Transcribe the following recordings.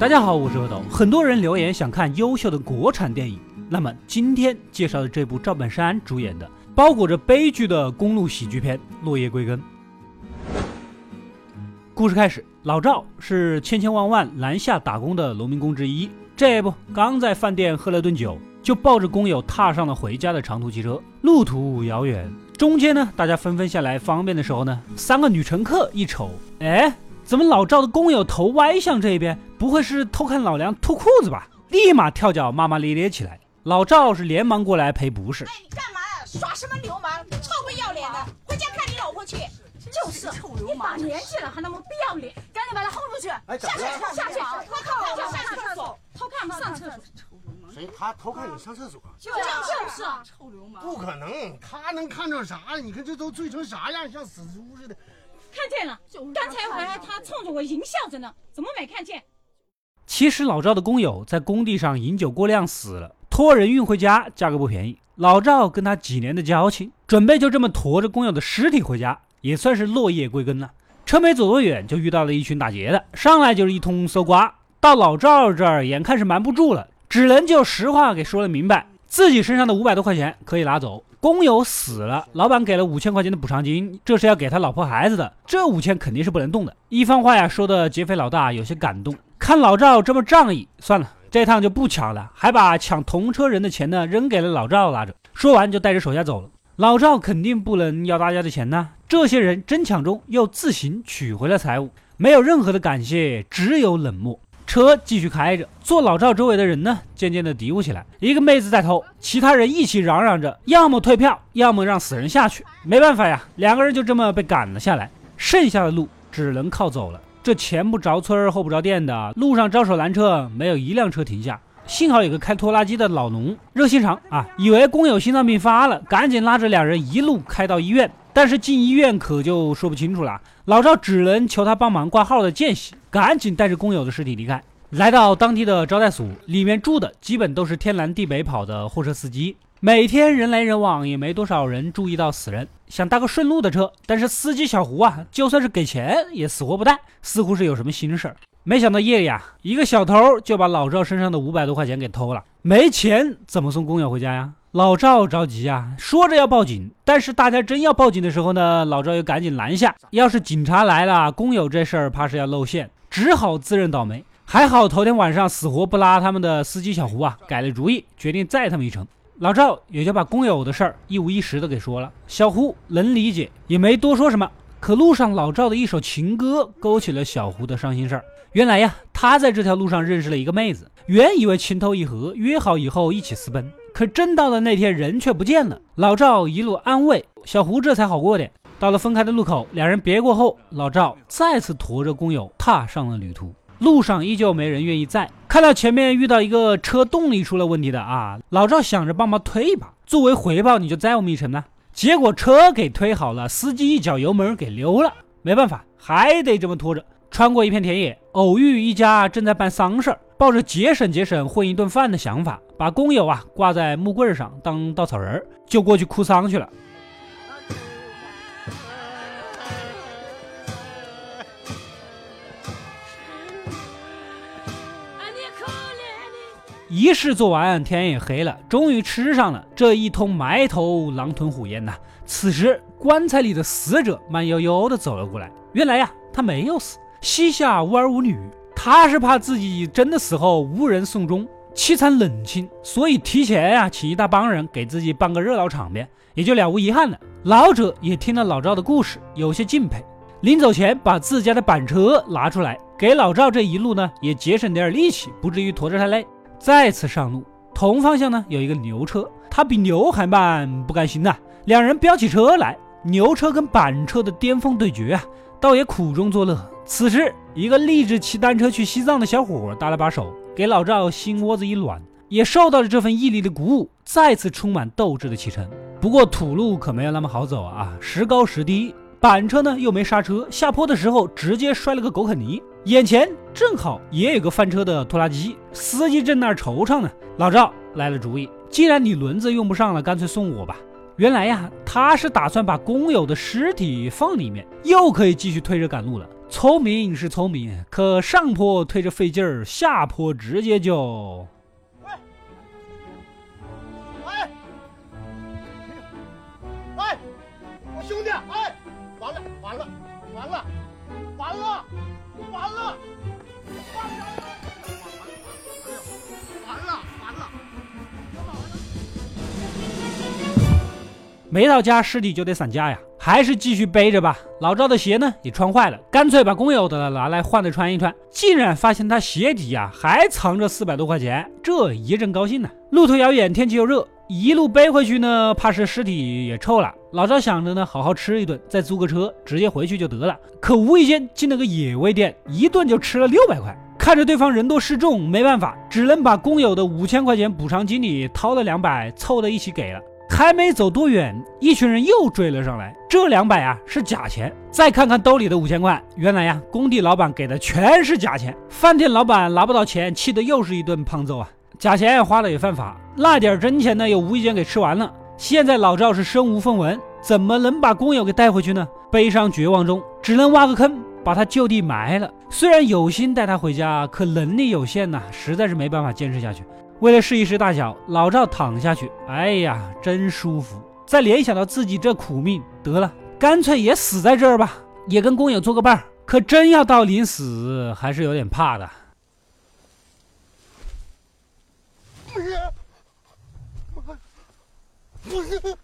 大家好，我是阿斗。很多人留言想看优秀的国产电影，那么今天介绍的这部赵本山主演的、包裹着悲剧的公路喜剧片《落叶归根》。故事开始，老赵是千千万万南下打工的农民工之一。这不，刚在饭店喝了顿酒，就抱着工友踏上了回家的长途汽车。路途遥远，中间呢，大家纷纷下来方便的时候呢，三个女乘客一瞅，哎。怎么老赵的工友头歪向这边？不会是偷看老梁脱裤子吧？立马跳脚骂骂咧咧起来。老赵是连忙过来赔不是。哎，你干嘛？耍什么流氓？臭不要脸的！回家看你老婆去。就是，你把年纪了还那么不要脸，赶紧把他轰出去！哎，下去，下去，偷看我上厕所，偷看上厕所。谁？他偷看你上厕所？就就是啊，臭流氓！不可能，他能看着啥？你看这都醉成啥样，像死猪似的。看见了，刚才还他冲着我淫笑着呢，怎么没看见？其实老赵的工友在工地上饮酒过量死了，托人运回家，价格不便宜。老赵跟他几年的交情，准备就这么驮着工友的尸体回家，也算是落叶归根了。车没走多远，就遇到了一群打劫的，上来就是一通搜刮。到老赵这儿，眼看是瞒不住了，只能就实话给说了明白，自己身上的五百多块钱可以拿走。工友死了，老板给了五千块钱的补偿金，这是要给他老婆孩子的，这五千肯定是不能动的。一番话呀，说的劫匪老大有些感动，看老赵这么仗义，算了，这趟就不抢了，还把抢同车人的钱呢扔给了老赵拿着。说完就带着手下走了。老赵肯定不能要大家的钱呢，这些人争抢中又自行取回了财物，没有任何的感谢，只有冷漠。车继续开着，坐老赵周围的人呢，渐渐的嘀咕起来。一个妹子在偷，其他人一起嚷嚷着，要么退票，要么让死人下去。没办法呀，两个人就这么被赶了下来。剩下的路只能靠走了。这前不着村后不着店的，路上招手拦车，没有一辆车停下。幸好有个开拖拉机的老农热心肠啊，以为工友心脏病发了，赶紧拉着两人一路开到医院。但是进医院可就说不清楚了，老赵只能求他帮忙挂号的间隙，赶紧带着工友的尸体离开。来到当地的招待所，里面住的基本都是天南地北跑的货车司机，每天人来人往，也没多少人注意到死人。想搭个顺路的车，但是司机小胡啊，就算是给钱也死活不带，似乎是有什么心事儿。没想到夜里啊，一个小偷就把老赵身上的五百多块钱给偷了。没钱怎么送工友回家呀？老赵着急啊，说着要报警。但是大家真要报警的时候呢，老赵又赶紧拦下。要是警察来了，工友这事儿怕是要露馅，只好自认倒霉。还好头天晚上死活不拉他们的司机小胡啊，改了主意，决定载他们一程。老赵也就把工友的事儿一五一十的给说了。小胡能理解，也没多说什么。可路上老赵的一首情歌勾起了小胡的伤心事儿。原来呀，他在这条路上认识了一个妹子，原以为情投意合，约好以后一起私奔。可真到了那天，人却不见了。老赵一路安慰小胡，这才好过点。到了分开的路口，两人别过后，老赵再次驮着工友踏上了旅途。路上依旧没人愿意载。看到前面遇到一个车动力出了问题的啊，老赵想着帮忙推一把，作为回报你就载我们一程呢。结果车给推好了，司机一脚油门给溜了，没办法，还得这么拖着。穿过一片田野，偶遇一家正在办丧事儿，抱着节省节省混一顿饭的想法，把工友啊挂在木棍上当稻草人，就过去哭丧去了。仪式做完，天也黑了，终于吃上了。这一通埋头狼吞虎咽呐。此时棺材里的死者慢悠悠的走了过来，原来呀，他没有死。膝下无儿无女，他是怕自己真的死后无人送终，凄惨冷清，所以提前呀请一大帮人给自己办个热闹场面，也就了无遗憾了。老者也听了老赵的故事，有些敬佩，临走前把自家的板车拿出来，给老赵这一路呢也节省点力气，不至于驮着太累。再次上路，同方向呢有一个牛车，他比牛还慢，不甘心呐，两人飙起车来，牛车跟板车的巅峰对决啊，倒也苦中作乐。此时，一个立志骑单车去西藏的小伙搭了把手，给老赵心窝子一暖，也受到了这份毅力的鼓舞，再次充满斗志的启程。不过土路可没有那么好走啊，时高时低，板车呢又没刹车，下坡的时候直接摔了个狗啃泥。眼前正好也有个翻车的拖拉机，司机正那儿惆怅呢。老赵来了主意，既然你轮子用不上了，干脆送我吧。原来呀，他是打算把工友的尸体放里面，又可以继续推着赶路了。聪明是聪明可上坡推着费劲儿下坡直接就。喂喂哎我兄弟哎完了完了完了完了完了完了完了。完了完了没到家尸体就得散架呀。还是继续背着吧。老赵的鞋呢也穿坏了，干脆把工友的拿来换着穿一穿。竟然发现他鞋底呀还藏着四百多块钱，这一阵高兴呢。路途遥远，天气又热，一路背回去呢，怕是尸体也臭了。老赵想着呢，好好吃一顿，再租个车直接回去就得了。可无意间进了个野味店，一顿就吃了六百块。看着对方人多势众，没办法，只能把工友的五千块钱补偿金里掏了两百，凑在一起给了。还没走多远，一群人又追了上来。这两百啊是假钱，再看看兜里的五千块，原来呀工地老板给的全是假钱。饭店老板拿不到钱，气得又是一顿胖揍啊！假钱花了也犯法，那点真钱呢又无意间给吃完了。现在老赵是身无分文，怎么能把工友给带回去呢？悲伤绝望中，只能挖个坑把他就地埋了。虽然有心带他回家，可能力有限呐，实在是没办法坚持下去。为了试一试大小，老赵躺下去，哎呀，真舒服。再联想到自己这苦命，得了，干脆也死在这儿吧，也跟工友做个伴儿。可真要到临死，还是有点怕的。不是，不是，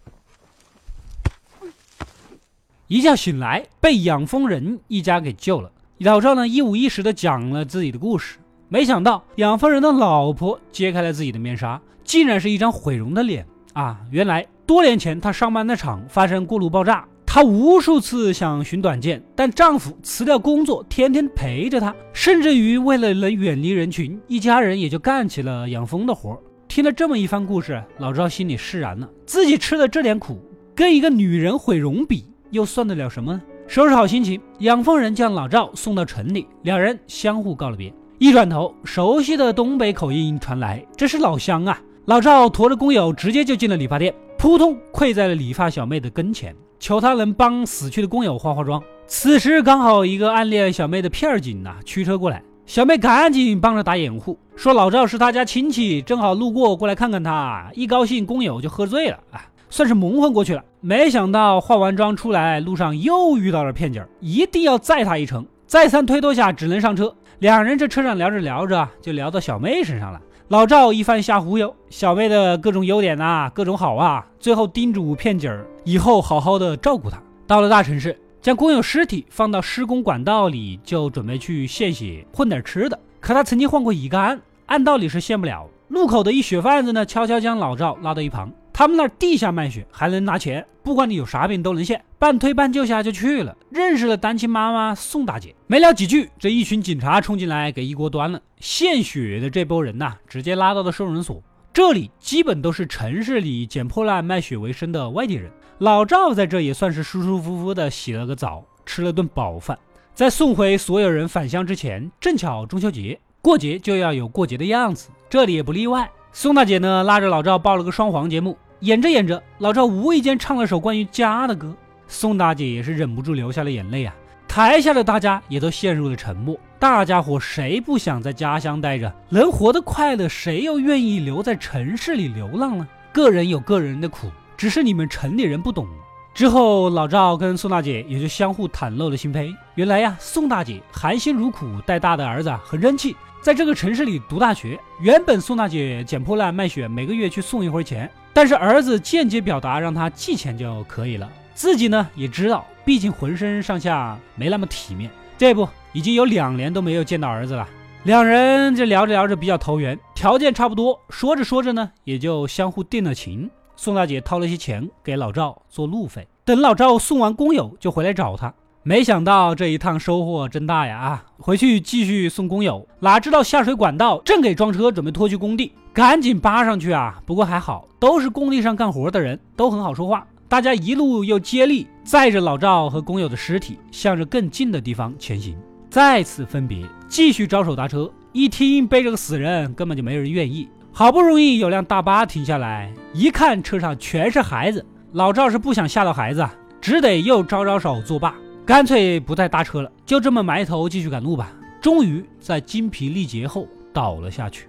一觉醒来，被养蜂人一家给救了。老赵呢，一五一十的讲了自己的故事。没想到养蜂人的老婆揭开了自己的面纱，竟然是一张毁容的脸啊！原来多年前她上班的厂发生锅炉爆炸，她无数次想寻短见，但丈夫辞掉工作，天天陪着她，甚至于为了能远离人群，一家人也就干起了养蜂的活。听了这么一番故事，老赵心里释然了，自己吃的这点苦，跟一个女人毁容比，又算得了什么呢？收拾好心情，养蜂人将老赵送到城里，两人相互告了别。一转头，熟悉的东北口音传来，这是老乡啊！老赵驮着工友，直接就进了理发店，扑通跪在了理发小妹的跟前，求她能帮死去的工友化化妆。此时刚好一个暗恋小妹的片警呐驱车过来，小妹赶紧帮着打掩护，说老赵是他家亲戚，正好路过过来看看他。一高兴，工友就喝醉了啊，算是蒙混过去了。没想到化完妆出来，路上又遇到了片警，一定要载他一程。再三推脱下，只能上车。两人这车上聊着聊着，就聊到小妹身上了。老赵一番瞎忽悠，小妹的各种优点呐，各种好啊，最后叮嘱骗警儿以后好好的照顾她。到了大城市，将工友尸体放到施工管道里，就准备去献血混点吃的。可他曾经换过乙肝，按道理是献不了。路口的一血贩子呢，悄悄将老赵拉到一旁。他们那儿地下卖血还能拿钱，不管你有啥病都能献。半推半就下就去了，认识了单亲妈妈宋大姐。没聊几句，这一群警察冲进来给一锅端了。献血的这波人呐，直接拉到了收容所。这里基本都是城市里捡破烂卖血为生的外地人。老赵在这也算是舒舒服服的洗了个澡，吃了顿饱饭。在送回所有人返乡之前，正巧中秋节，过节就要有过节的样子，这里也不例外。宋大姐呢，拉着老赵报了个双簧节目。演着演着，老赵无意间唱了首关于家的歌，宋大姐也是忍不住流下了眼泪啊。台下的大家也都陷入了沉默。大家伙谁不想在家乡待着，能活得快乐？谁又愿意留在城市里流浪呢？个人有个人的苦，只是你们城里人不懂。之后，老赵跟宋大姐也就相互袒露了心扉。原来呀，宋大姐含辛茹苦带大的儿子很争气，在这个城市里读大学。原本宋大姐捡破烂卖血，每个月去送一回钱。但是儿子间接表达让他寄钱就可以了，自己呢也知道，毕竟浑身上下没那么体面。这不已经有两年都没有见到儿子了，两人这聊着聊着比较投缘，条件差不多，说着说着呢也就相互定了情。宋大姐掏了些钱给老赵做路费，等老赵送完工友就回来找他。没想到这一趟收获真大呀！啊，回去继续送工友，哪知道下水管道正给装车准备拖去工地，赶紧扒上去啊！不过还好，都是工地上干活的人，都很好说话。大家一路又接力载着老赵和工友的尸体，向着更近的地方前行。再次分别，继续招手搭车。一听背着个死人，根本就没人愿意。好不容易有辆大巴停下来，一看车上全是孩子，老赵是不想吓到孩子，只得又招招手作罢。干脆不再搭车了，就这么埋头继续赶路吧。终于在精疲力竭后倒了下去。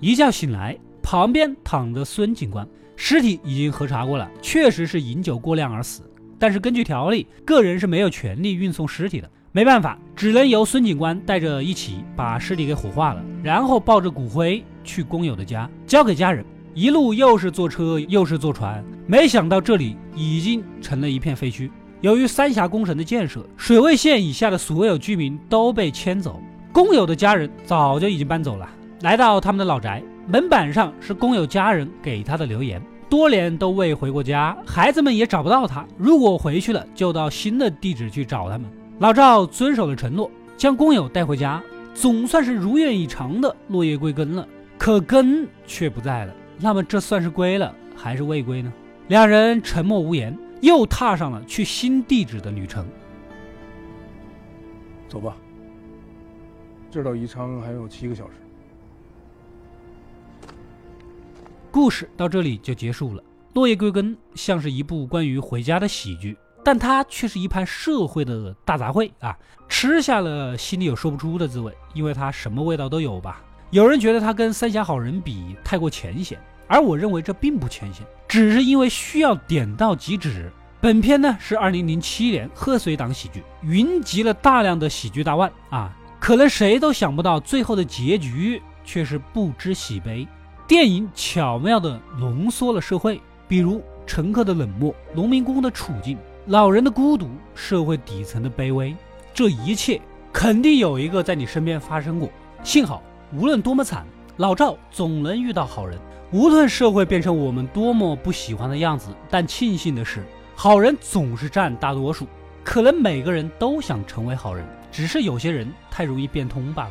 一觉醒来，旁边躺着孙警官，尸体已经核查过了，确实是饮酒过量而死。但是根据条例，个人是没有权利运送尸体的。没办法，只能由孙警官带着一起把尸体给火化了，然后抱着骨灰去工友的家交给家人。一路又是坐车又是坐船，没想到这里已经成了一片废墟。由于三峡工程的建设，水位线以下的所有居民都被迁走，工友的家人早就已经搬走了。来到他们的老宅，门板上是工友家人给他的留言：多年都未回过家，孩子们也找不到他。如果回去了，就到新的地址去找他们。老赵遵守了承诺，将工友带回家，总算是如愿以偿的落叶归根了。可根却不在了。那么这算是归了还是未归呢？两人沉默无言。又踏上了去新地址的旅程。走吧，这到宜昌还有七个小时。故事到这里就结束了。落叶归根像是一部关于回家的喜剧，但它却是一盘社会的大杂烩啊！吃下了心里有说不出的滋味，因为它什么味道都有吧。有人觉得它跟《三峡好人》比太过浅显。而我认为这并不浅显，只是因为需要点到即止。本片呢是二零零七年贺岁档喜剧，云集了大量的喜剧大腕啊，可能谁都想不到最后的结局却是不知喜悲。电影巧妙地浓缩了社会，比如乘客的冷漠、农民工的处境、老人的孤独、社会底层的卑微，这一切肯定有一个在你身边发生过。幸好，无论多么惨，老赵总能遇到好人。无论社会变成我们多么不喜欢的样子，但庆幸的是，好人总是占大多数。可能每个人都想成为好人，只是有些人太容易变通罢了。